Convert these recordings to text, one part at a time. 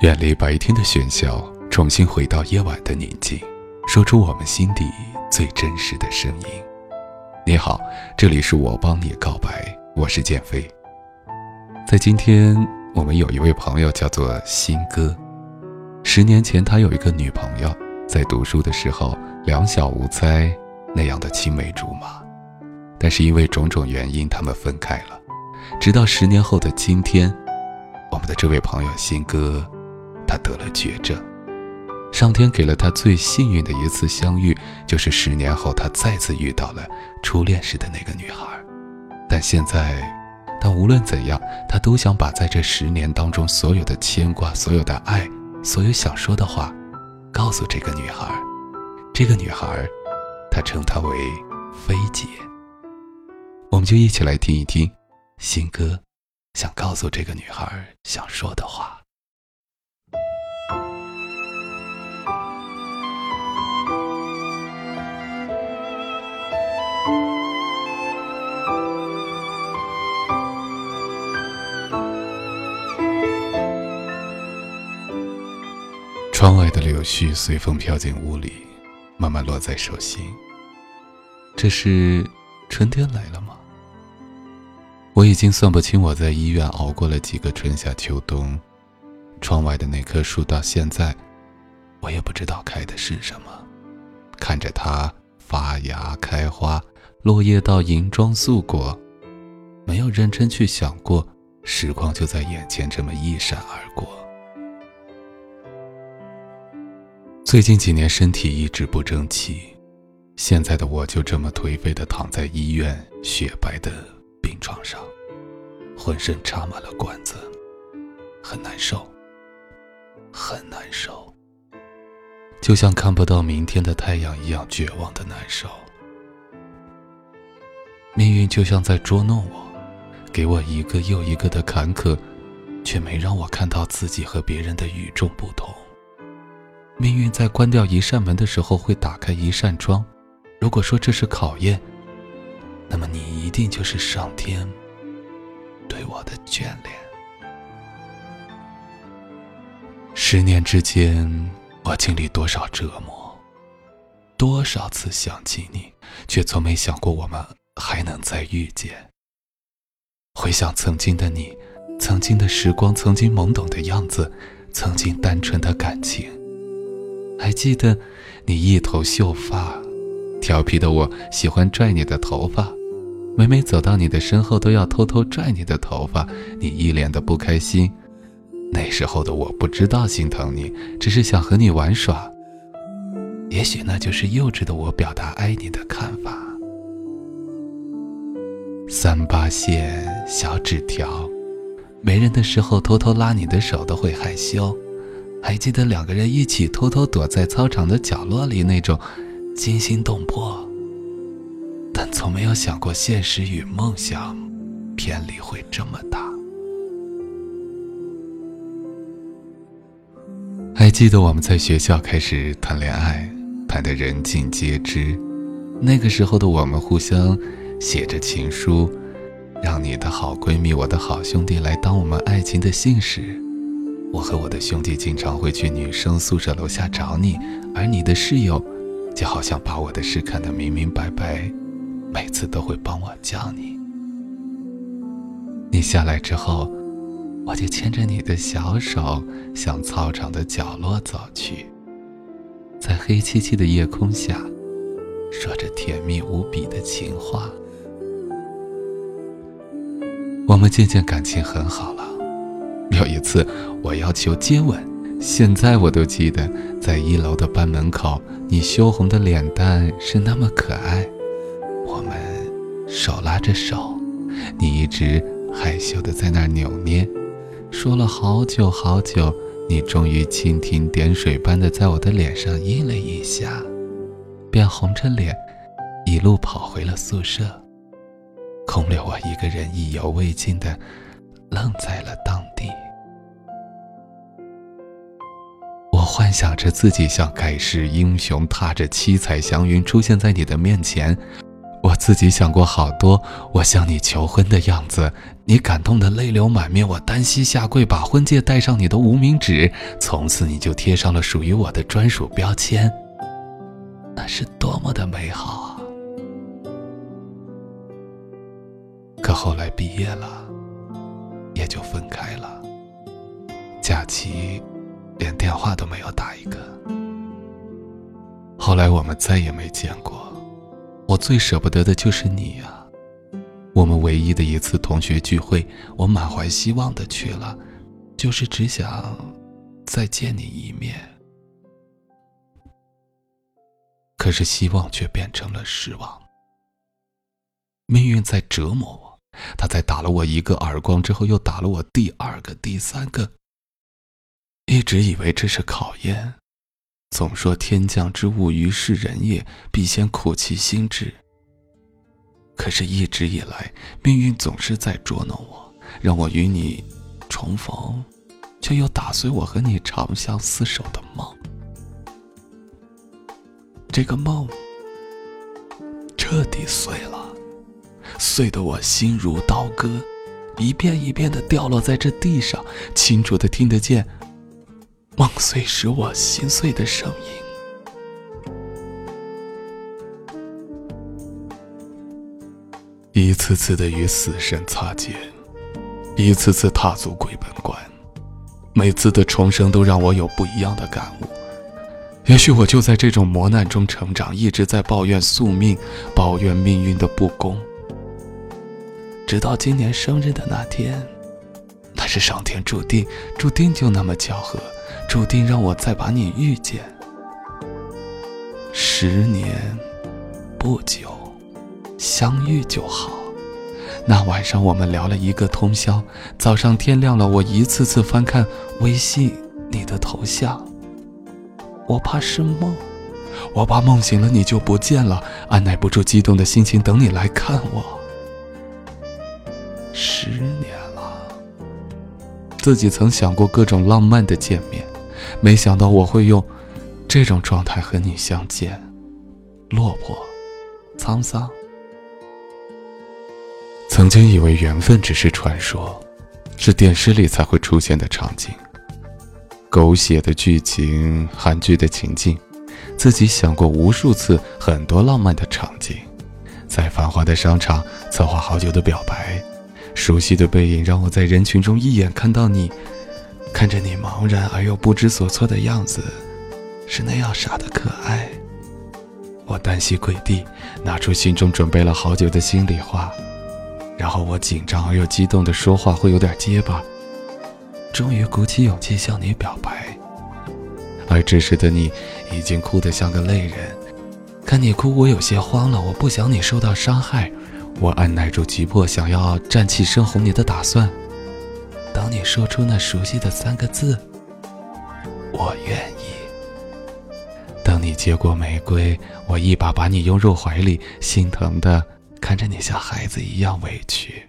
远离白天的喧嚣，重新回到夜晚的宁静，说出我们心底最真实的声音。你好，这里是我帮你告白，我是建飞。在今天，我们有一位朋友叫做新哥。十年前，他有一个女朋友，在读书的时候两小无猜，那样的青梅竹马。但是因为种种原因，他们分开了。直到十年后的今天，我们的这位朋友新哥，他得了绝症。上天给了他最幸运的一次相遇，就是十年后他再次遇到了初恋时的那个女孩。但现在，但无论怎样，他都想把在这十年当中所有的牵挂、所有的爱、所有想说的话，告诉这个女孩。这个女孩，他称她为菲姐。我们就一起来听一听，新哥想告诉这个女孩想说的话。絮随风飘进屋里，慢慢落在手心。这是春天来了吗？我已经算不清我在医院熬过了几个春夏秋冬，窗外的那棵树到现在，我也不知道开的是什么。看着它发芽开花，落叶到银装素裹，没有认真去想过，时光就在眼前这么一闪而过。最近几年身体一直不争气，现在的我就这么颓废的躺在医院雪白的。病床上，浑身插满了管子，很难受，很难受，就像看不到明天的太阳一样绝望的难受。命运就像在捉弄我，给我一个又一个的坎坷，却没让我看到自己和别人的与众不同。命运在关掉一扇门的时候，会打开一扇窗。如果说这是考验，那么你一定就是上天对我的眷恋。十年之间，我经历多少折磨，多少次想起你，却从没想过我们还能再遇见。回想曾经的你，曾经的时光，曾经懵懂的样子，曾经单纯的感情，还记得你一头秀发。调皮的我喜欢拽你的头发，每每走到你的身后都要偷偷拽你的头发，你一脸的不开心。那时候的我不知道心疼你，只是想和你玩耍。也许那就是幼稚的我表达爱你的看法。三八线小纸条，没人的时候偷偷拉你的手都会害羞。还记得两个人一起偷偷躲在操场的角落里那种。惊心动魄，但从没有想过现实与梦想偏离会这么大。还记得我们在学校开始谈恋爱，谈得人尽皆知。那个时候的我们互相写着情书，让你的好闺蜜、我的好兄弟来当我们爱情的信使。我和我的兄弟经常会去女生宿舍楼下找你，而你的室友。就好像把我的事看得明明白白，每次都会帮我叫你。你下来之后，我就牵着你的小手向操场的角落走去，在黑漆漆的夜空下，说着甜蜜无比的情话。我们渐渐感情很好了。有一次，我要求接吻。现在我都记得，在一楼的班门口，你羞红的脸蛋是那么可爱。我们手拉着手，你一直害羞的在那儿扭捏，说了好久好久，你终于蜻蜓点水般的在我的脸上印了一下，便红着脸，一路跑回了宿舍，空留我一个人意犹未尽的愣在了当地。我幻想着自己像盖世英雄，踏着七彩祥云出现在你的面前，我自己想过好多我向你求婚的样子，你感动的泪流满面，我单膝下跪，把婚戒戴上你的无名指，从此你就贴上了属于我的专属标签。那是多么的美好啊！可后来毕业了，也就分开了。假期连电话都没有打一个。后来我们再也没见过。我最舍不得的就是你呀！我们唯一的一次同学聚会，我满怀希望的去了，就是只想再见你一面。可是希望却变成了失望。命运在折磨我，他在打了我一个耳光之后，又打了我第二个、第三个。一直以为这是考验。总说天降之物，于是人也，必先苦其心志。可是，一直以来，命运总是在捉弄我，让我与你重逢，却又打碎我和你长相厮守的梦。这个梦彻底碎了，碎得我心如刀割，一遍一遍的掉落在这地上，清楚的听得见。梦碎使我心碎的声音，一次次的与死神擦肩，一次次踏足鬼门关，每次的重生都让我有不一样的感悟。也许我就在这种磨难中成长，一直在抱怨宿命，抱怨命运的不公。直到今年生日的那天，那是上天注定，注定就那么巧合。注定让我再把你遇见。十年不久，相遇就好。那晚上我们聊了一个通宵，早上天亮了，我一次次翻看微信你的头像。我怕是梦，我怕梦醒了你就不见了，按耐不住激动的心情等你来看我。十年了，自己曾想过各种浪漫的见面。没想到我会用这种状态和你相见，落魄、沧桑。曾经以为缘分只是传说，是电视里才会出现的场景，狗血的剧情、韩剧的情境，自己想过无数次很多浪漫的场景，在繁华的商场策划好久的表白，熟悉的背影让我在人群中一眼看到你。看着你茫然而又不知所措的样子，是那样傻的可爱。我单膝跪地，拿出心中准备了好久的心里话，然后我紧张而又激动的说话会有点结巴。终于鼓起勇气向你表白，而这时的你已经哭得像个泪人。看你哭，我有些慌了。我不想你受到伤害，我按耐住急迫想要站起身哄你的打算。当你说出那熟悉的三个字“我愿意”，等你接过玫瑰，我一把把你拥入怀里，心疼的看着你像孩子一样委屈。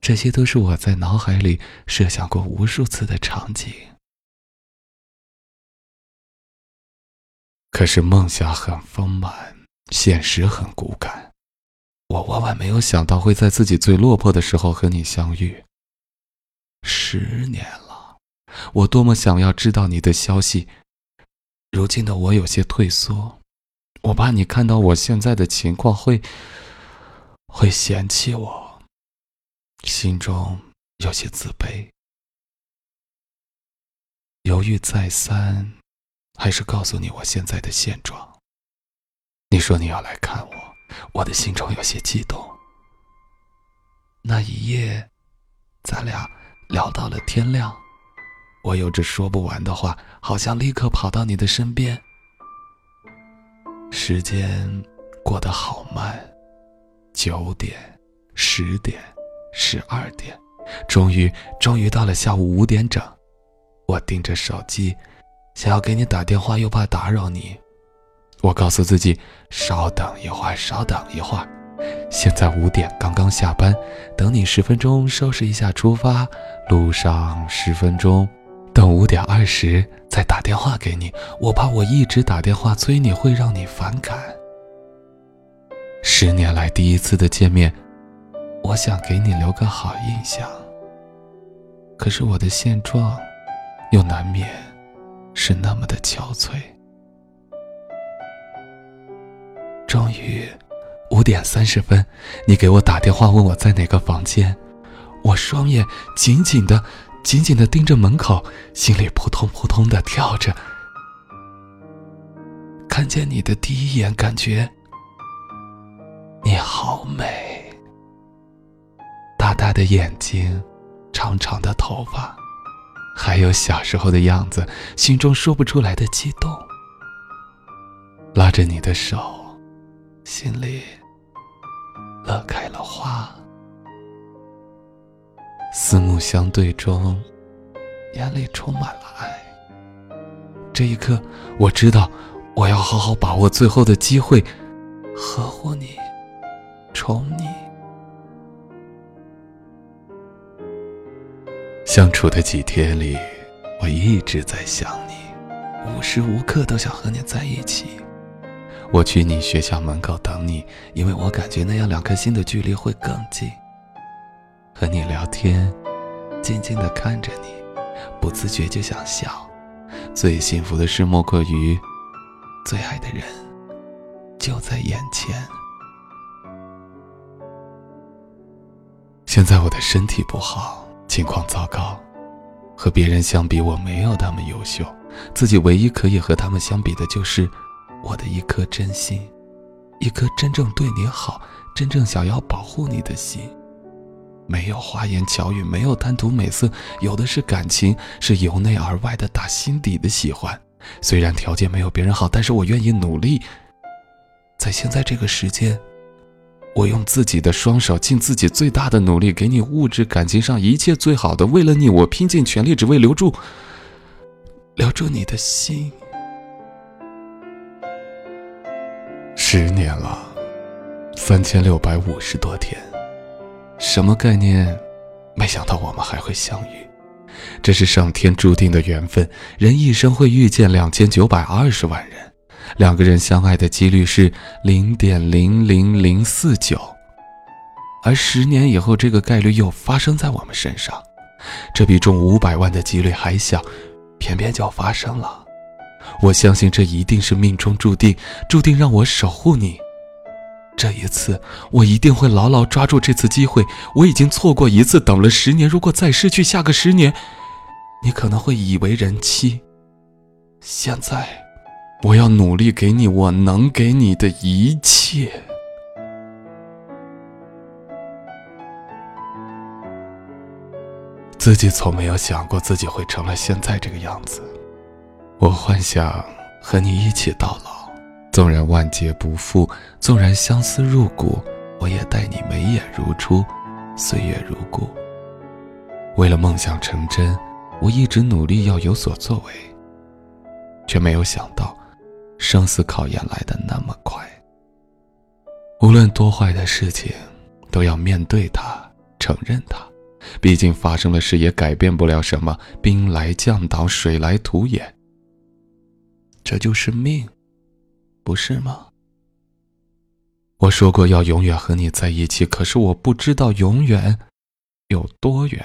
这些都是我在脑海里设想过无数次的场景。可是梦想很丰满，现实很骨感。我万万没有想到会在自己最落魄的时候和你相遇。十年了，我多么想要知道你的消息。如今的我有些退缩，我怕你看到我现在的情况会会嫌弃我，心中有些自卑。犹豫再三，还是告诉你我现在的现状。你说你要来看我，我的心中有些激动。那一夜，咱俩。聊到了天亮，我有着说不完的话，好像立刻跑到你的身边。时间过得好慢，九点、十点、十二点，终于，终于到了下午五点整。我盯着手机，想要给你打电话，又怕打扰你。我告诉自己，稍等一会儿，稍等一会儿。现在五点，刚刚下班，等你十分钟，收拾一下出发。路上十分钟，等五点二十再打电话给你。我怕我一直打电话催你会让你反感。十年来第一次的见面，我想给你留个好印象。可是我的现状，又难免是那么的憔悴。终于，五点三十分，你给我打电话问我在哪个房间，我双眼紧紧的、紧紧的盯着门口，心里扑通扑通的跳着。看见你的第一眼，感觉你好美，大大的眼睛。长长的头发，还有小时候的样子，心中说不出来的激动。拉着你的手，心里乐开了花。四目相对中，眼里充满了爱。这一刻，我知道我要好好把握最后的机会，呵护你，宠你。相处的几天里，我一直在想你，无时无刻都想和你在一起。我去你学校门口等你，因为我感觉那样两颗心的距离会更近。和你聊天，静静的看着你，不自觉就想笑。最幸福的事莫过于，最爱的人就在眼前。现在我的身体不好。情况糟糕，和别人相比，我没有他们优秀。自己唯一可以和他们相比的，就是我的一颗真心，一颗真正对你好、真正想要保护你的心。没有花言巧语，没有贪图美色，有的是感情，是由内而外的打心底的喜欢。虽然条件没有别人好，但是我愿意努力。在现在这个时间。我用自己的双手，尽自己最大的努力，给你物质感情上一切最好的。为了你，我拼尽全力，只为留住，留住你的心。十年了，三千六百五十多天，什么概念？没想到我们还会相遇，这是上天注定的缘分。人一生会遇见两千九百二十万人。两个人相爱的几率是零点零零零四九，而十年以后，这个概率又发生在我们身上，这比中五百万的几率还小，偏偏就发生了。我相信这一定是命中注定，注定让我守护你。这一次，我一定会牢牢抓住这次机会。我已经错过一次，等了十年，如果再失去下个十年，你可能会以为人妻。现在。我要努力给你我能给你的一切。自己从没有想过自己会成了现在这个样子。我幻想和你一起到老，纵然万劫不复，纵然相思入骨，我也待你眉眼如初，岁月如故。为了梦想成真，我一直努力要有所作为，却没有想到。生死考验来的那么快，无论多坏的事情，都要面对它，承认它。毕竟发生了事也改变不了什么，兵来将挡，水来土掩。这就是命，不是吗？我说过要永远和你在一起，可是我不知道永远有多远。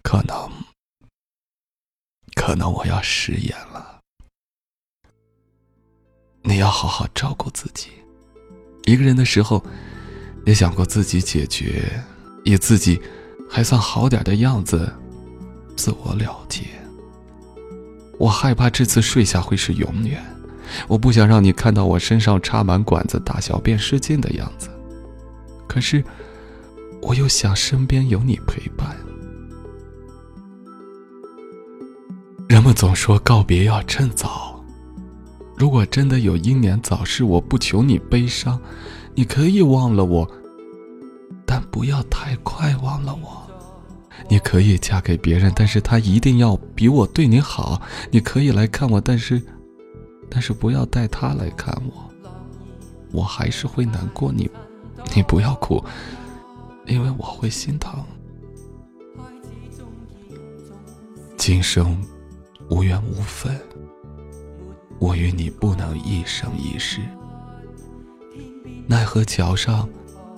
可能，可能我要食言了。你要好好照顾自己。一个人的时候，也想过自己解决，以自己还算好点的样子自我了结。我害怕这次睡下会是永远，我不想让你看到我身上插满管子、大小便失禁的样子。可是，我又想身边有你陪伴。人们总说告别要趁早。如果真的有英年早逝，我不求你悲伤，你可以忘了我，但不要太快忘了我。你可以嫁给别人，但是他一定要比我对你好。你可以来看我，但是，但是不要带他来看我，我还是会难过。你，你不要哭，因为我会心疼。今生无缘无分。我与你不能一生一世，奈何桥上，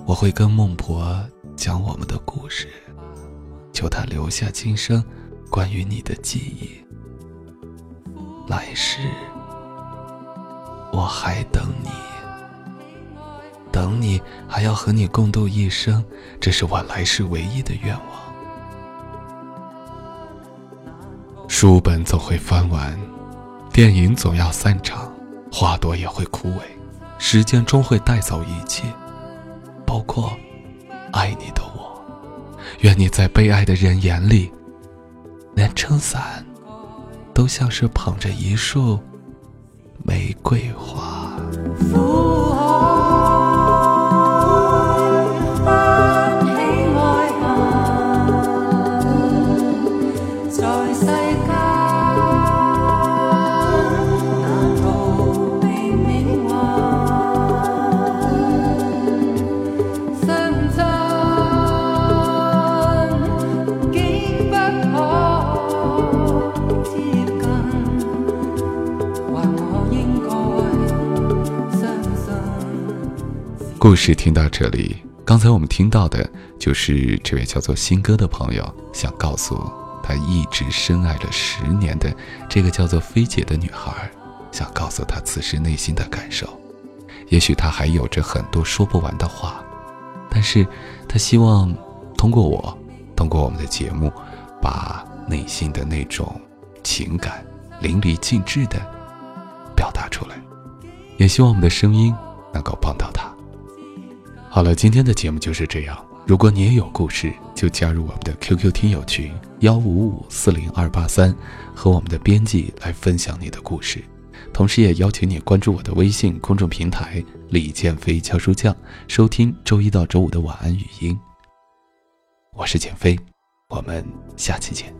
我会跟孟婆讲我们的故事，求他留下今生关于你的记忆。来世，我还等你，等你还要和你共度一生，这是我来世唯一的愿望。书本总会翻完，电影总要散场，花朵也会枯萎，时间终会带走一切，包括爱你的我。愿你在被爱的人眼里，连撑伞都像是捧着一束玫瑰花。故事听到这里，刚才我们听到的就是这位叫做新哥的朋友想告诉他一直深爱了十年的这个叫做菲姐的女孩，想告诉她此时内心的感受。也许他还有着很多说不完的话，但是他希望通过我，通过我们的节目，把内心的那种情感淋漓尽致的表达出来。也希望我们的声音能够帮到他。好了，今天的节目就是这样。如果你也有故事，就加入我们的 QQ 听友群幺五五四零二八三，和我们的编辑来分享你的故事。同时，也邀请你关注我的微信公众平台“李建飞教书匠”，收听周一到周五的晚安语音。我是建飞，我们下期见。